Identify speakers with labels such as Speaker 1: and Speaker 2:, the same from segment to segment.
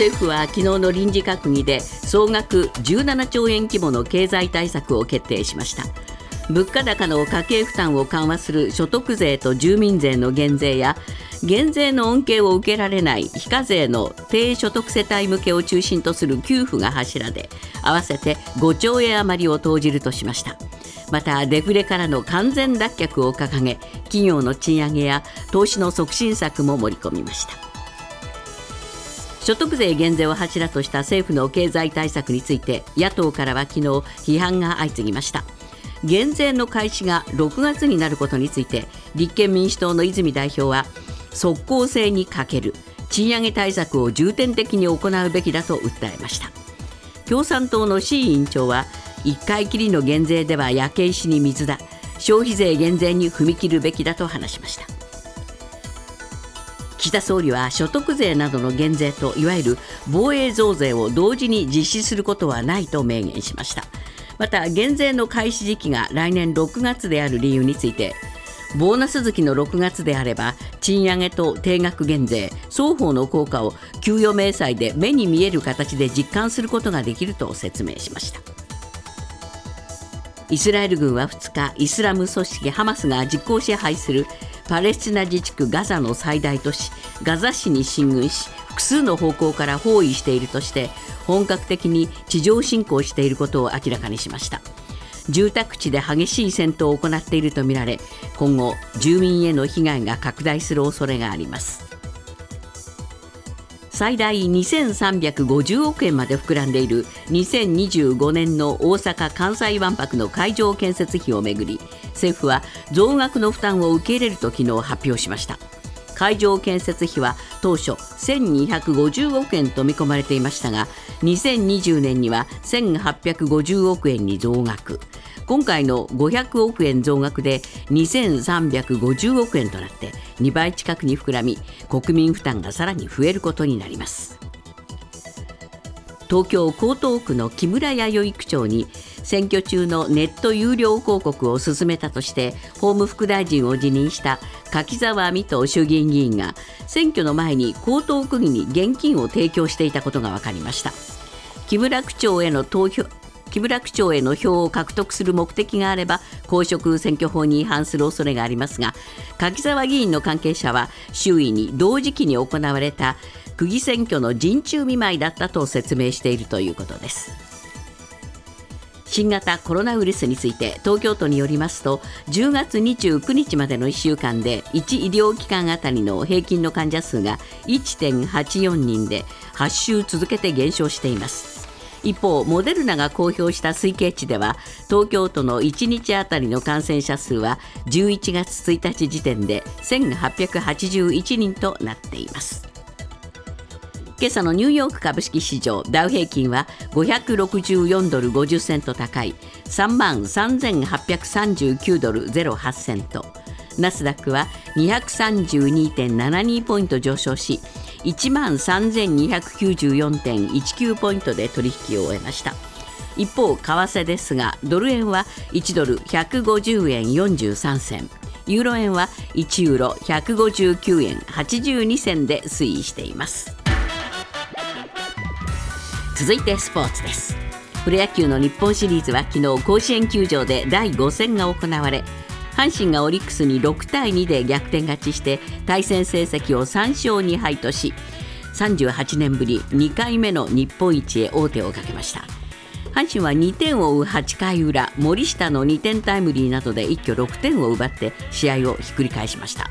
Speaker 1: 政府は昨日の臨時閣議で総額17兆円規模の経済対策を決定しました。物価高の家計負担を緩和する所得税と住民税の減税や減税の恩恵を受けられない非課税の低所得世帯向けを中心とする給付が柱で合わせて5兆円余りを投じるとしました。またデフレからの完全脱却を掲げ企業の賃上げや投資の促進策も盛り込みました。所得税減税を柱とした政府の経済対策について野党からは昨日批判が相次ぎました。減税の開始が6月になることについて立憲民主党の泉代表は即効性に欠ける。賃上げ対策を重点的に行うべきだと訴えました。共産党の志位委員長は1回きりの減税では焼け石に水だ。消費税減税に踏み切るべきだと話しました。岸田総理は所得税などの減税といわゆる防衛増税を同時に実施することはないと明言しました。また減税の開始時期が来年6月である理由についてボーナス月の6月であれば賃上げと定額減税双方の効果を給与明細で目に見える形で実感することができると説明しました。イスラエル軍は2日イスラム組織ハマスが実効支配するパレスチナ自治区ガザの最大都市ガザ市に進軍し複数の方向から包囲しているとして本格的に地上侵攻していることを明らかにしました。住宅地で激しい戦闘を行っているとみられ今後住民への被害が拡大する恐れがあります。最大2350億円まで膨らんでいる2025年の大阪・関西万博の会場建設費をめぐり政府は増額の負担を受け入れると昨日発表しました。会場建設費は当初1250億円と見込まれていましたが2020年には1850億円に増額。今回の500億円増額で2350億円となって2倍近くに膨らみ国民負担がさらに増えることになります。東京江東区の木村弥生区長に選挙中のネット有料広告を進めたとして法務副大臣を辞任した柿沢水戸衆議院議員が選挙の前に江東区議に現金を提供していたことが分かりました。木村区長への投票木村区長への票を獲得する目的があれば公職選挙法に違反する恐れがありますが柿沢議員の関係者は周囲に同時期に行われた区議選挙の陣中見舞いだったと説明しているということです。新型コロナウイルスについて東京都によりますと10月29日までの1週間で1医療機関あたりの平均の患者数が1.84人で8週続けて減少しています。一方モデルナが公表した推計値では東京都の1日あたりの感染者数は11月1日時点で1881人となっています。今朝のニューヨーク株式市場ダウ平均は564ドル50セント高い3万3839ドル08セント。ナスダックは232.72ポイント上昇し1万3294.19ポイントで取引を終えました。一方為替ですがドル円は1ドル150円43銭。ユーロ円は1ユーロ159円82銭で推移しています。続いてスポーツです。プロ野球の日本シリーズは昨日甲子園球場で第5戦が行われ阪神がオリックスに6対2で逆転勝ちして対戦成績を3勝2敗とし38年ぶり2回目の日本一へ王手をかけました。阪神は2点を追う8回裏森下の2点タイムリーなどで一挙6点を奪って試合をひっくり返しました。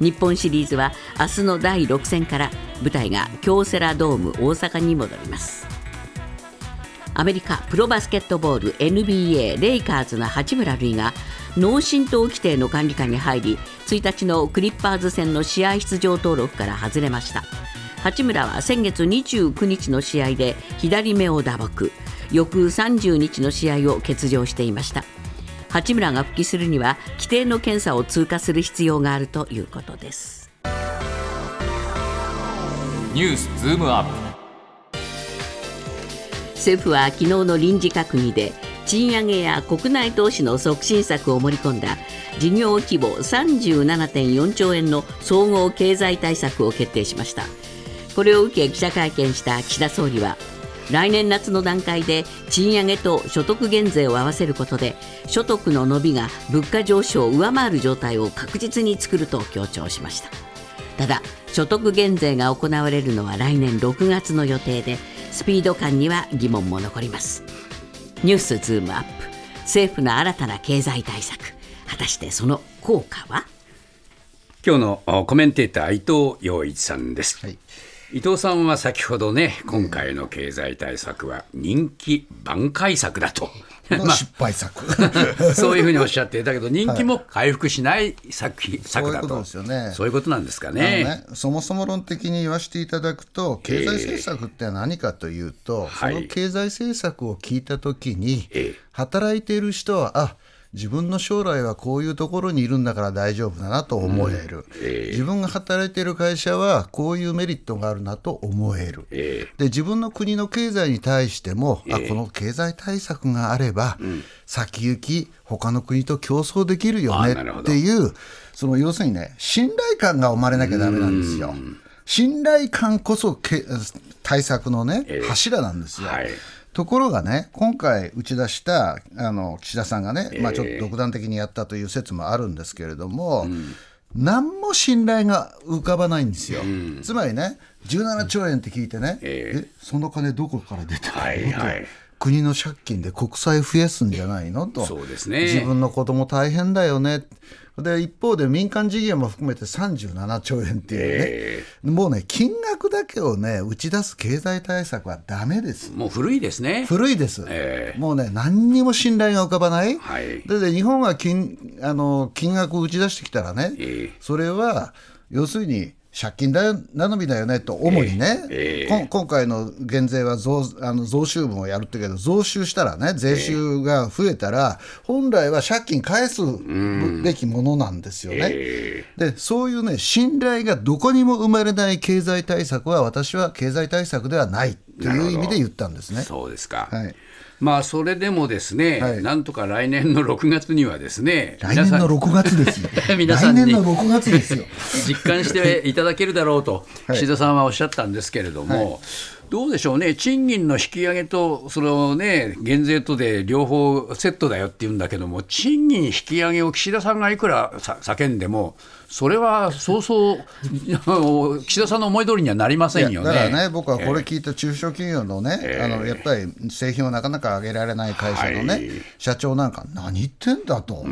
Speaker 1: 日本シリーズは明日の第6戦から舞台が京セラドーム大阪に戻ります。アメリカプロバスケットボール NBA レイカーズの八村塁が脳震盪規定の管理下に入り1日のクリッパーズ戦の試合出場登録から外れました。八村は先月29日の試合で左目を打撲。翌30日の試合を欠場していました。八村が復帰するには規定の検査を通過する必要があるということです。
Speaker 2: ニュースズームアップ。
Speaker 1: 政府は昨日の臨時閣議で賃上げや国内投資の促進策を盛り込んだ事業規模37.4兆円の総合経済対策を決定しました。これを受け記者会見した岸田総理は来年夏の段階で賃上げと所得減税を合わせることで所得の伸びが物価上昇を上回る状態を確実に作ると強調しました。ただ所得減税が行われるのは来年6月の予定でスピード感には疑問も残ります。ニュースズームアップ。政府の新たな経済対策。果たしてその効果は？
Speaker 3: 今日のコメンテーター伊藤洋一さんです、
Speaker 4: はい。
Speaker 3: 伊藤さんは先ほどね今回の経済対策は人気挽回策だと、
Speaker 4: の失敗作。
Speaker 3: そういうふうにおっしゃってだけど人気も回復しない作品策だと
Speaker 4: そういうことですよね。
Speaker 3: そういうことなんですかね。
Speaker 4: ね、そもそも論的に言わせていただくと経済政策って何かというと、
Speaker 3: はい。
Speaker 4: その経済政策を聞いた時に、
Speaker 3: ええ。
Speaker 4: 働いている人はあ自分の将来はこういうところにいるんだから大丈夫だなと思える、自分が働いている会社はこういうメリットがあるなと思える、
Speaker 3: え
Speaker 4: で自分の国の経済に対しても、あこの経済対策があれば、先行き他の国と競争できるよねっていうその要するにね信頼感が生まれなきゃダメなんですよ。信頼感こそけ対策のね、
Speaker 3: ええ。
Speaker 4: 柱なんですよ。
Speaker 3: はい
Speaker 4: ところがね、今回打ち出したあの岸田さんがね、まあ、ちょっと独断的にやったという説もあるんですけれども、何も信頼が浮かばないんですよ。つまりね、17兆円って聞いてね、
Speaker 3: え
Speaker 4: え。その金どこから出てくるの、
Speaker 3: はいはい
Speaker 4: 国の借金で国債増やすんじゃないの？と、
Speaker 3: そうですね。
Speaker 4: 自分の子供大変だよね。で一方で民間事業も含めて37兆円っていうね、もうね、金額だけをね、打ち出す経済対策はダメです。
Speaker 3: もう古いですね。
Speaker 4: 古いです、
Speaker 3: ええ。
Speaker 4: もうね、何にも信頼が浮かばない、
Speaker 3: はい。
Speaker 4: でで日本が金あの金額を打ち出してきたらね、
Speaker 3: ええ。
Speaker 4: それは要するに借金だよ頼みだよねと、主にね、
Speaker 3: ええ
Speaker 4: こん今回の減税は増あの増収分をやるってけど、増収したらね、税収が増えたら、本来は借金返すべきものなんですよね。
Speaker 3: え
Speaker 4: でそういうね信頼がどこにも生まれない経済対策は私は経済対策ではないという意味で言ったんですね。
Speaker 3: そうですか、
Speaker 4: はい。
Speaker 3: まあそれでもですね、
Speaker 4: はい。
Speaker 3: なんとか来年の6月にはですね
Speaker 4: 来年の6月ですよ。
Speaker 3: 皆さんに
Speaker 4: 来年の6月ですよ。
Speaker 3: 実感していただけるだろうと
Speaker 4: はい。
Speaker 3: 岸田さんはおっしゃったんですけれども、どうでしょうね、賃金の引き上げと、そのね、減税とで両方セットだよって言うんだけども、賃金引き上げを岸田さんがいくらさ叫んでも、それはそうそう、岸田さんの思い通りにはなりませんよね。
Speaker 4: だからね、僕はこれ聞いた中小企業のね、あのやっぱり製品をなかなか上げられない会社のね、
Speaker 3: はい。
Speaker 4: 社長なんか、何言ってんだと、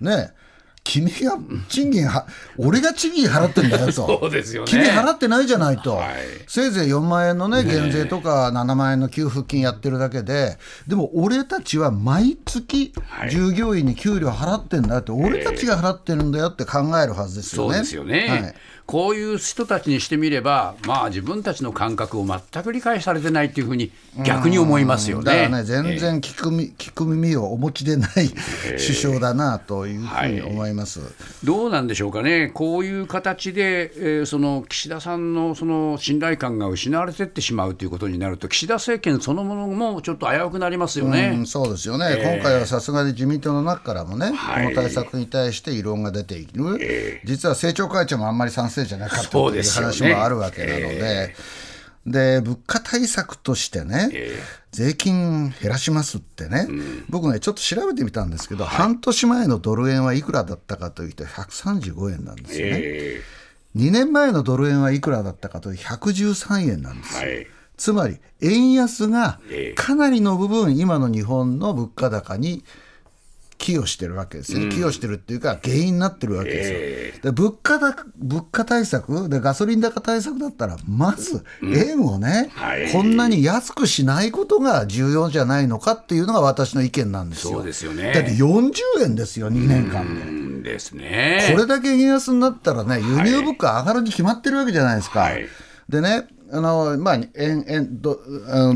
Speaker 4: ね、君が賃金は、俺が賃金払ってんだよと、
Speaker 3: そうですよね。
Speaker 4: 君払ってないじゃないと、
Speaker 3: はい。
Speaker 4: せいぜい4万円のね、減税とか7万円の給付金やってるだけで、でも俺たちは毎月、従業員に給料払ってんだって、俺たちが払ってるんだよって考えるはずですよね。
Speaker 3: そうですよね、
Speaker 4: はい
Speaker 3: こういう人たちにしてみれば、まあ、自分たちの感覚を全く理解されてないっていうふうに逆に思いますよね。
Speaker 4: だからね、全然聞くみ聞く耳をお持ちでない首相だなというふうに思います。
Speaker 3: どうなんでしょうかね、こういう形で、えーその岸田さんのその信頼感が失われていってしまうということになると、岸田政権そのものもちょっと危うくなりますよね。
Speaker 4: うん、そうですよね、今回はさすがに自民党の中からもね、
Speaker 3: はい。
Speaker 4: この対策に対して異論が出ている、実は政調会長もあんまり賛成じゃなかったという話もあるわけなので。で物価対策としてね、税金減らしますってね、僕ね、ちょっと調べてみたんですけど、半年前のドル円はいくらだったかというと、135円なんですよね。
Speaker 3: え
Speaker 4: 2年前のドル円はいくらだったかというと113円なんです。よ、
Speaker 3: ーはい。
Speaker 4: つまり円安が
Speaker 3: ええ。
Speaker 4: かなりの部分今の日本の物価高に寄与してるわけですよね、寄与してるっていうか原因になってるわけですよ、で物価高物価対策でガソリン高対策だったらまず円をね、
Speaker 3: はい。
Speaker 4: こんなに安くしないことが重要じゃないのかっていうのが私の意見なんですよ。
Speaker 3: そうですよね。
Speaker 4: だって40円ですよ2年間で。
Speaker 3: うんですね。
Speaker 4: これだけ円安になったらね、輸入物価上がるに決まってるわけじゃないですか。
Speaker 3: はい。
Speaker 4: でね、あのまあ、円円ド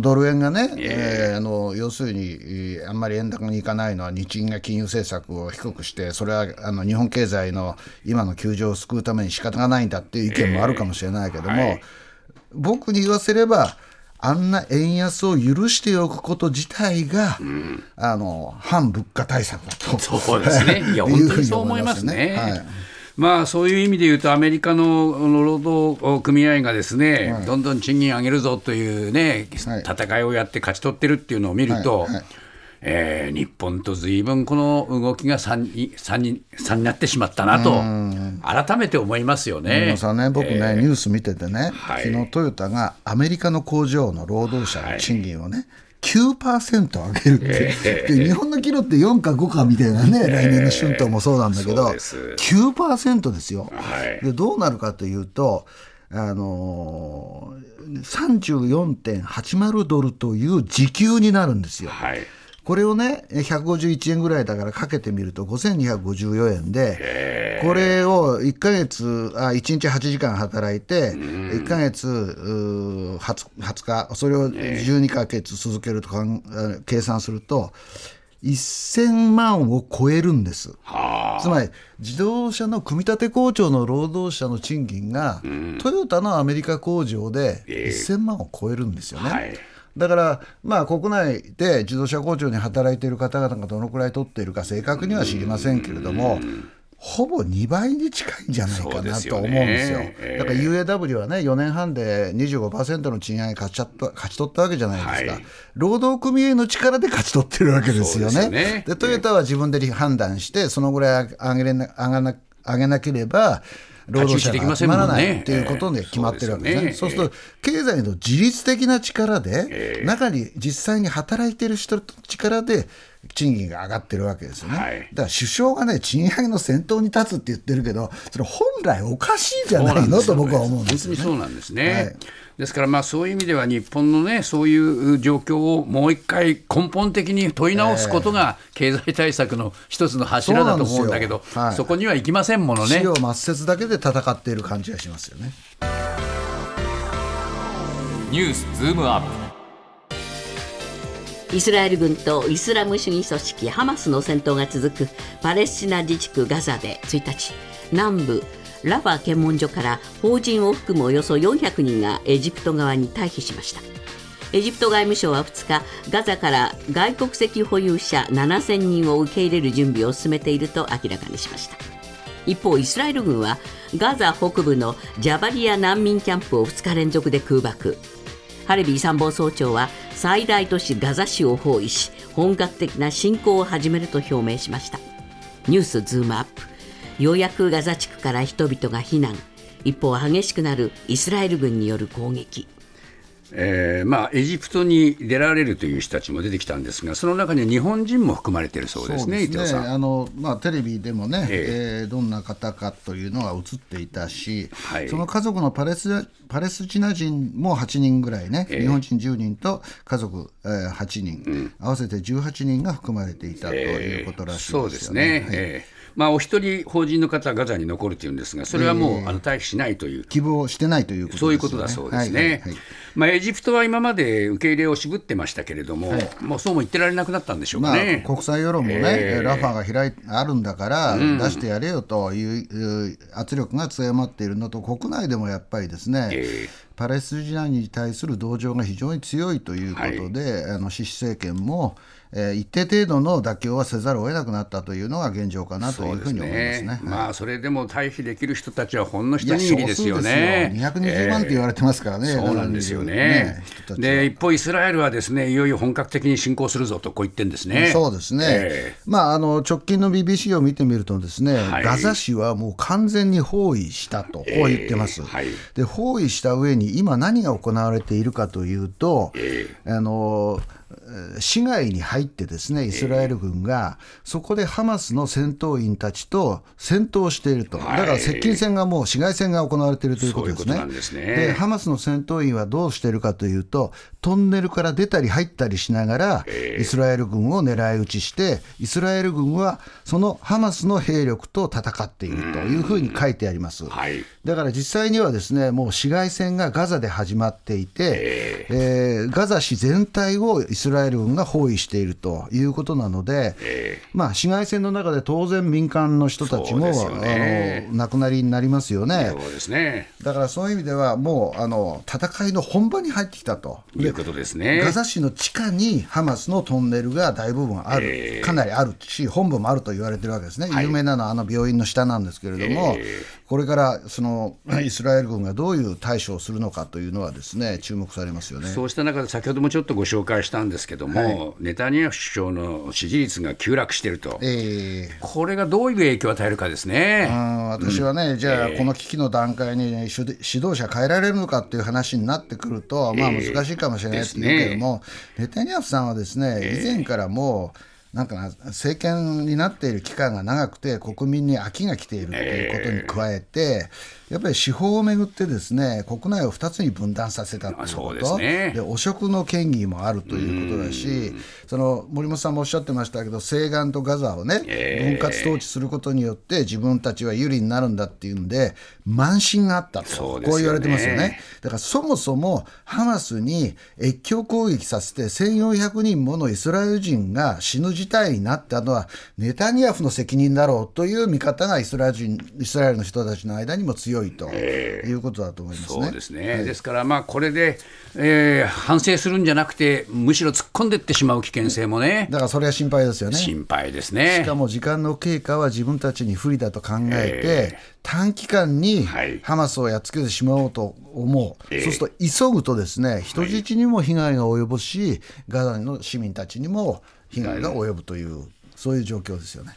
Speaker 4: ドル円がね、えーあの要するに、えーあんまり円高にいかないのは、日銀が金融政策を低くして、それはあの日本経済の今の窮状を救うために仕方がないんだっていう意見もあるかもしれないけども、
Speaker 3: はい
Speaker 4: 僕に言わせれば、あんな円安を許しておくこと自体が、あの反物価対策だと。
Speaker 3: そうですね。いや、本当にそう思いますね。
Speaker 4: はい
Speaker 3: まあ、そういう意味で言うと、アメリカの労働組合がですね、どんどん賃金上げるぞというね、
Speaker 4: はい。
Speaker 3: 戦いをやって勝ち取ってるっていうのを見ると、
Speaker 4: はいはい。
Speaker 3: えー日本とずいぶんこの動きが3に三に三になってしまったなと、改めて思いますよ
Speaker 4: 野
Speaker 3: ね
Speaker 4: 村。さんね、僕ね、ニュース見ててね、
Speaker 3: はい。
Speaker 4: 昨日トヨタがアメリカの工場の労働者の賃金をね、9%上げるって、で日本のキロって4か5かみたいなね、来年の春闘もそうなんだけど、
Speaker 3: そうです。
Speaker 4: 9%ですよ、
Speaker 3: はい。
Speaker 4: で。どうなるかというと、あのー、34.80ドルという時給になるんですよ。
Speaker 3: はい
Speaker 4: これをね、151円ぐらいだからかけてみると5254円で、これを1ヶ月、あ1日8時間働いて、1ヶ月うー 20, 20日、それを12ヶ月続けるとかんあ計算すると、1000万を超えるんです。つまり自動車の組み立て工場の労働者の賃金が、トヨタのアメリカ工場で1000万を超えるんですよね。
Speaker 3: はい
Speaker 4: だから、まあ、国内で自動車工場に働いている方々がどのくらい取っているか正確には知りませんけれども、ほぼ2倍に近いんじゃないかなと
Speaker 3: すよね
Speaker 4: 思うんですよ。
Speaker 3: ええ
Speaker 4: だから UAW はね、4年半で25%の賃上げ勝ちった勝ち取ったわけじゃないですか、
Speaker 3: はい。
Speaker 4: 労働組合の力で勝ち取ってるわけですよね。
Speaker 3: ですよね。
Speaker 4: でトヨタは自分で判断して、そのぐらい上げれな上がな上げなければ、労働者が集まらないっていうことで決まってるわけですね。
Speaker 3: ええ
Speaker 4: そうすると、経済の自律的な力で、中に実際に働いてる人の力で、賃金が上がってるわけですよね。
Speaker 3: はい
Speaker 4: だから首相がね、賃上げの先頭に立つって言ってるけど、それ本来おかしいじゃないのと僕は思うんですよね。
Speaker 3: そうなんですね。
Speaker 4: はい
Speaker 3: ですから、まあ、そういう意味では日本のね、そういう状況をもう一回根本的に問い直すことが、経済対策の一つの柱だと思うんだけど、そ
Speaker 4: はい
Speaker 3: こにはいきませんものね
Speaker 4: 死。を抹殺だけで戦っている感じがしますよね。
Speaker 2: ニュースズームアップ
Speaker 1: イスラエル軍とイスラム主義組織ハマスの戦闘が続くパレスチナ自治区ガザで1日南部ラファ検問所から邦人を含むおよそ400人がエジプト側に退避しました。エジプト外務省は2日ガザから外国籍保有者7000人を受け入れる準備を進めていると明らかにしました。一方イスラエル軍はガザ北部のジャバリア難民キャンプを2日連続で空爆。ハレビー参謀総長は最大都市ガザ市を包囲し本格的な侵攻を始めると表明しました。ニュースズームアップ。ようやくガザ地区から人々が避難。一方激しくなるイスラエル軍による攻撃。
Speaker 3: えーまあ、エジプトに出られるという人たちも出てきたんですが、その中には日本人も含まれているそうですね、伊藤さん。
Speaker 4: あのまあ、テレビでもね、
Speaker 3: え
Speaker 4: え。ーどんな方かというのが映っていたし、
Speaker 3: はい。
Speaker 4: その家族のパレスパレスチナ人も8人ぐらいね、日本人10人と家族、えー8人、合わせて18人が含まれていたということらしいですよね。
Speaker 3: そうですね、えーまあ、お一人、法人の方はガザに残るというんですが、それはもう、あの退避しないという。
Speaker 4: 希望してないということね。
Speaker 3: そういうことだそうですね。
Speaker 4: はいはいはい。
Speaker 3: まあ、エジプトは今まで受け入れを渋ってましたけれども、もうそうも言ってられなくなったんでしょう
Speaker 4: まあ、
Speaker 3: かね。
Speaker 4: 国際世論もね、
Speaker 3: ええ。
Speaker 4: ラファが開いあるんだから、出してやれよというう圧力が強まっているのと、国内でもやっぱりですね、
Speaker 3: え
Speaker 4: パレスチナに対する同情が非常に強いということで、あのシシ政権も、えー一定程度の妥協はせざるを得なくなったというのが現状かなというふうに思いますね。
Speaker 3: まあ、それでも退避できる人たちはほんの一握りですよね。
Speaker 4: よ。220万って言われてますからね、
Speaker 3: そうなんですよね。
Speaker 4: ね
Speaker 3: で一方、イスラエルはですねいよいよ本格的に侵攻するぞとこう言ってるんですね。
Speaker 4: そうですね、
Speaker 3: え
Speaker 4: まあ、あの直近の BBC を見てみると、ですね、
Speaker 3: はい。
Speaker 4: ガザ市はもう完全に包囲したと、こう言ってます、
Speaker 3: えーはい。
Speaker 4: で包囲した上に、今、何が行われているかというと、あのえー市街に入って、ですねイスラエル軍が、そこでハマスの戦闘員たちと戦闘していると、だ
Speaker 3: はい。
Speaker 4: から接近戦がもう市街戦が行われているということですね。
Speaker 3: ですね。
Speaker 4: でハマスの戦闘員はどうしているかというと、トンネルから出たり入ったりしながら、イスラエル軍を狙い撃ちして、イスラエル軍はそのハマスの兵力と戦っているというふうに書いてあります。
Speaker 3: はい。
Speaker 4: だから実際にはですねもう市街戦がガザで始まっていて、えーガザ市全体をイスララエル軍が包囲しているということなので、まあ、市街戦の中で当然、民間の人たちも、
Speaker 3: ね
Speaker 4: あの亡くなりになりますよね。
Speaker 3: そうですね。
Speaker 4: だからそういう意味では、もうあの戦いの本場に入ってきたと。
Speaker 3: いうことですね。
Speaker 4: ガザ市の地下にハマスのトンネルが大部分ある、
Speaker 3: えー
Speaker 4: かなりあるし、本部もあると言われてるわけですね、有名なのはあの病院の下なんですけれども、これからそのイスラエル軍がどういう対処をするのかというのはですね注目されますよね。
Speaker 3: そうした中で、先ほどもちょっとご紹介したんですけども、ネタニヤフ首相の支持率が急落していると、
Speaker 4: えー
Speaker 3: これがどういう影響を与えるかですね。
Speaker 4: 私はね、じゃあ、この危機の段階に、ね、指指導者変えられるのかっていう話になってくると、まあ、難しいかもしれないって言うけども、ネタニヤフさんはですね、以前からもう、なんかな政権になっている期間が長くて、国民に飽きが来ているということに加えて、やっぱり司法をめぐってですね国内を2つに分断させたという
Speaker 3: そ
Speaker 4: こと
Speaker 3: ね。
Speaker 4: で汚職の嫌疑もあるということだしその森本さんもおっしゃってましたけど西岸とガザをね、分割統治することによって自分たちは有利になるんだっていうんで慢心があったと。
Speaker 3: ね。
Speaker 4: こう言われてますよね。だからそもそもハマスに越境攻撃させて1400人ものイスラエル人が死ぬ事態になったのはネタニヤフの責任だろうという見方がイスラエル人イスラエルの人たちの間にも強いということだと思いますね。
Speaker 3: そうですね、ですから、まあ、これで、えー反省するんじゃなくて、むしろ突っ込んでいってしまう危険性もね、
Speaker 4: だからそれは心配ですよね。
Speaker 3: 心配です
Speaker 4: し
Speaker 3: ね
Speaker 4: か。も時間の経過は自分たちに不利だと考えて、短期間に
Speaker 3: はい。
Speaker 4: ハマスをやっつけてしまおうと思う、
Speaker 3: ええ。
Speaker 4: そうすると急ぐとですね人質にも被害が及ぶし、ガザの市民たちにも被害が及ぶという、そういう状況ですよね。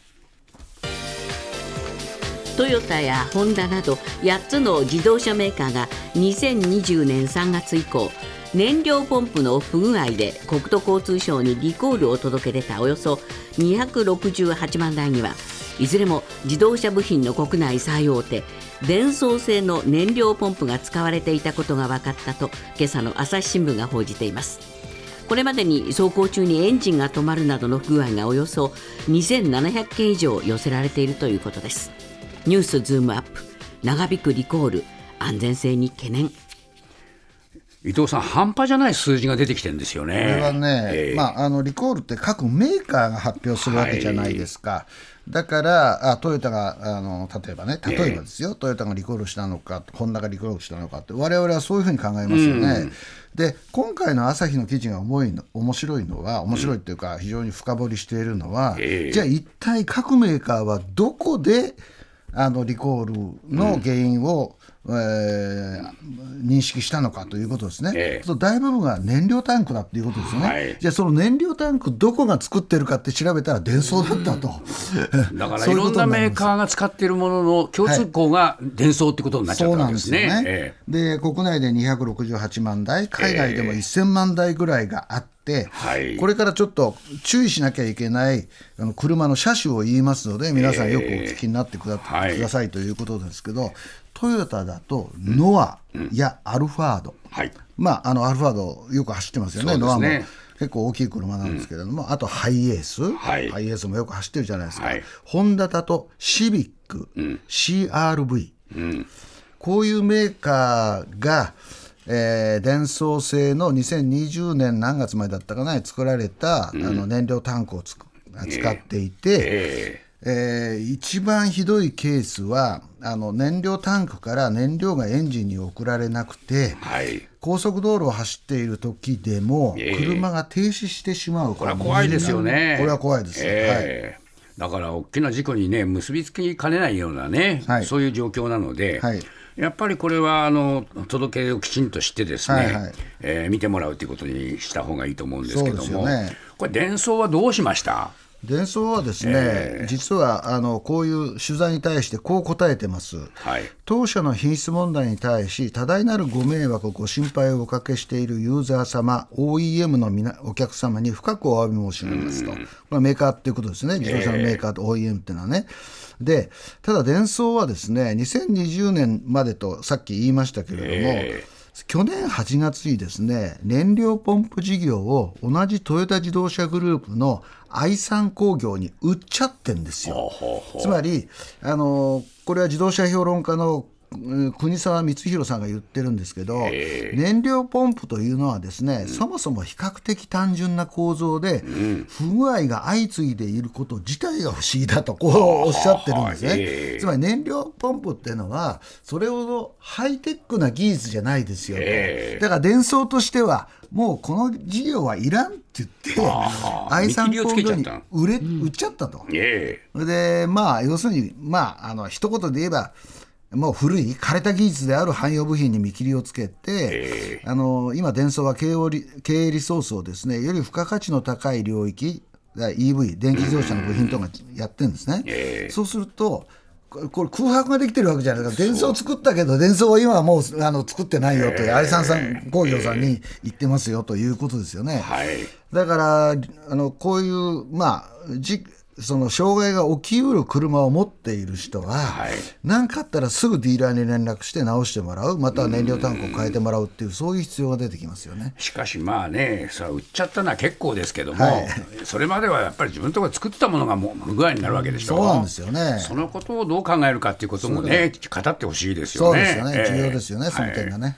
Speaker 1: トヨタやホンダなど8つの自動車メーカーが2020年3月以降燃料ポンプの不具合で国土交通省にリコールを届け出たおよそ268万台にはいずれも自動車部品の国内最大手電装製の燃料ポンプが使われていたことが分かったと今朝の朝日新聞が報じていますこれまでに走行中にエンジンが止まるなどの不具合がおよそ2700件以上寄せられているということです。ニュースズームアップ。長引くリコール。安全性に懸念。
Speaker 3: 伊藤さん、半端じゃない数字が出てきてるんですよね。
Speaker 4: これはね、
Speaker 3: えー
Speaker 4: まあ、あのリコールって各メーカーが発表するわけじゃないですか、だからあトヨタがあの例えばね、例えばですよ、トヨタがリコールしたのか、ホンダがリコールしたのかって、我々はそういうふうに考えますよね。で今回の朝日の記事が重いの面白いのは、面白いっていうか、非常に深掘りしているのは、
Speaker 3: ええ。
Speaker 4: じゃあ、一体各メーカーはどこであのリコールの原因を、えー認識したのかということですね、
Speaker 3: ええ。
Speaker 4: 大部分が燃料タンクだっていうことですよね、
Speaker 3: はい。
Speaker 4: じゃあその燃料タンクどこが作ってるかって調べたら電装だったと、
Speaker 3: だから
Speaker 4: い
Speaker 3: ろんなメーカーが使っているものの共通項が伝送ってことになっちゃったわけですす
Speaker 4: なんでよね。
Speaker 3: ね。え。
Speaker 4: で国内で268万台海外でも1000万台ぐらいがあって、
Speaker 3: はい。
Speaker 4: これからちょっと注意しなきゃいけないあの車の車種を言いますので皆さんよくお聞きになってくだ,、さいということですけどトヨタだとノアやアルファード、
Speaker 3: えはい。
Speaker 4: まあ、あのアルファードよく走ってますよね、
Speaker 3: ね。
Speaker 4: ノアも。結構大きい車なんですけれども、あとハイエース、
Speaker 3: はい。
Speaker 4: ハイエースもよく走ってるじゃないですか、
Speaker 3: はい。
Speaker 4: ホンダだとシビック、CRV、こういうメーカーが、えー、電装製の2020年何月までだったかな作られた、あの燃料タンクを使っていて、
Speaker 3: え
Speaker 4: えー一番ひどいケースはあの燃料タンクから燃料がエンジンに送られなくて、
Speaker 3: えはい。
Speaker 4: 高速道路を走っている時でも
Speaker 3: ええ。
Speaker 4: 車が停止してしまう
Speaker 3: これは怖いですよね。
Speaker 4: これは怖いです、はい。
Speaker 3: ええだから大きな事故にね結びつきかねないようなね、
Speaker 4: はい。
Speaker 3: そういう状況なので、
Speaker 4: はい。
Speaker 3: やっぱりこれはあの届けをきちんとしてですね、
Speaker 4: はいはい。
Speaker 3: えー見てもらうということにした方がいいと思うんですけど
Speaker 4: そうです
Speaker 3: も、
Speaker 4: よね。
Speaker 3: これ伝送はどうしました？
Speaker 4: 電装はですね、実はあのこういう取材に対してこう答えてます。
Speaker 3: はい。
Speaker 4: 当社の品質問題に対し多大なるご迷惑ご心配をおかけしているユーザー様 OEM の皆お客様に深くお詫び申し上げますと、まあ、メーカーっていうことですね。自動車のメーカーと OEM っていうのはね、でただ電装はですね2020年までとさっき言いましたけれども、
Speaker 3: え
Speaker 4: 去年8月にですね燃料ポンプ事業を同じトヨタ自動車グループの愛産工業に売っちゃってんですよ。つまりあのこれは自動車評論家のうん国沢光弘さんが言ってるんですけど、
Speaker 3: え。
Speaker 4: 燃料ポンプというのはですね、そもそも比較的単純な構造で、不具合が相次いでいること自体が不思議だとこうおっしゃってるんですね、
Speaker 3: ええ
Speaker 4: つまり燃料ポンプっていうのはそれほどハイテックな技術じゃないですよと、
Speaker 3: ええ。
Speaker 4: だから伝送としてはもうこの事業はいらんって言って愛産工業に売れ売っちゃったと。
Speaker 3: え
Speaker 4: それでまあ要するにまああの一言で言えばもう古い枯れた技術である汎用部品に見切りをつけて、あの今デンソーは経営リ経営リソースをですねより付加価値の高い領域だ EV 電気自動車の部品とかやってるんですね、
Speaker 3: ええ。
Speaker 4: そうするとこれ空白ができてるわけじゃないですか。電装作ったけど電装は今はもうあの作ってないよという愛さんさん工業さんに言ってますよということですよね。
Speaker 3: はい
Speaker 4: だからあのこういうまあじその障害が起きうる車を持っている人は
Speaker 3: はい。
Speaker 4: 何、かあったらすぐディーラーに連絡して直してもらう。または燃料タンクを変えてもらうっていうそういう必要が出てきますよね。
Speaker 3: しかしまあねさあ売っちゃったのは結構ですけども、
Speaker 4: はい。
Speaker 3: それまではやっぱり自分のところで作ったものがもう不具合になるわけでしょ。
Speaker 4: そうなんですよね。
Speaker 3: そのことをどう考えるかっていうこともね語ってほしいですよね。
Speaker 4: そうですよね、
Speaker 3: ええ。
Speaker 4: 重要ですよね、その点がね。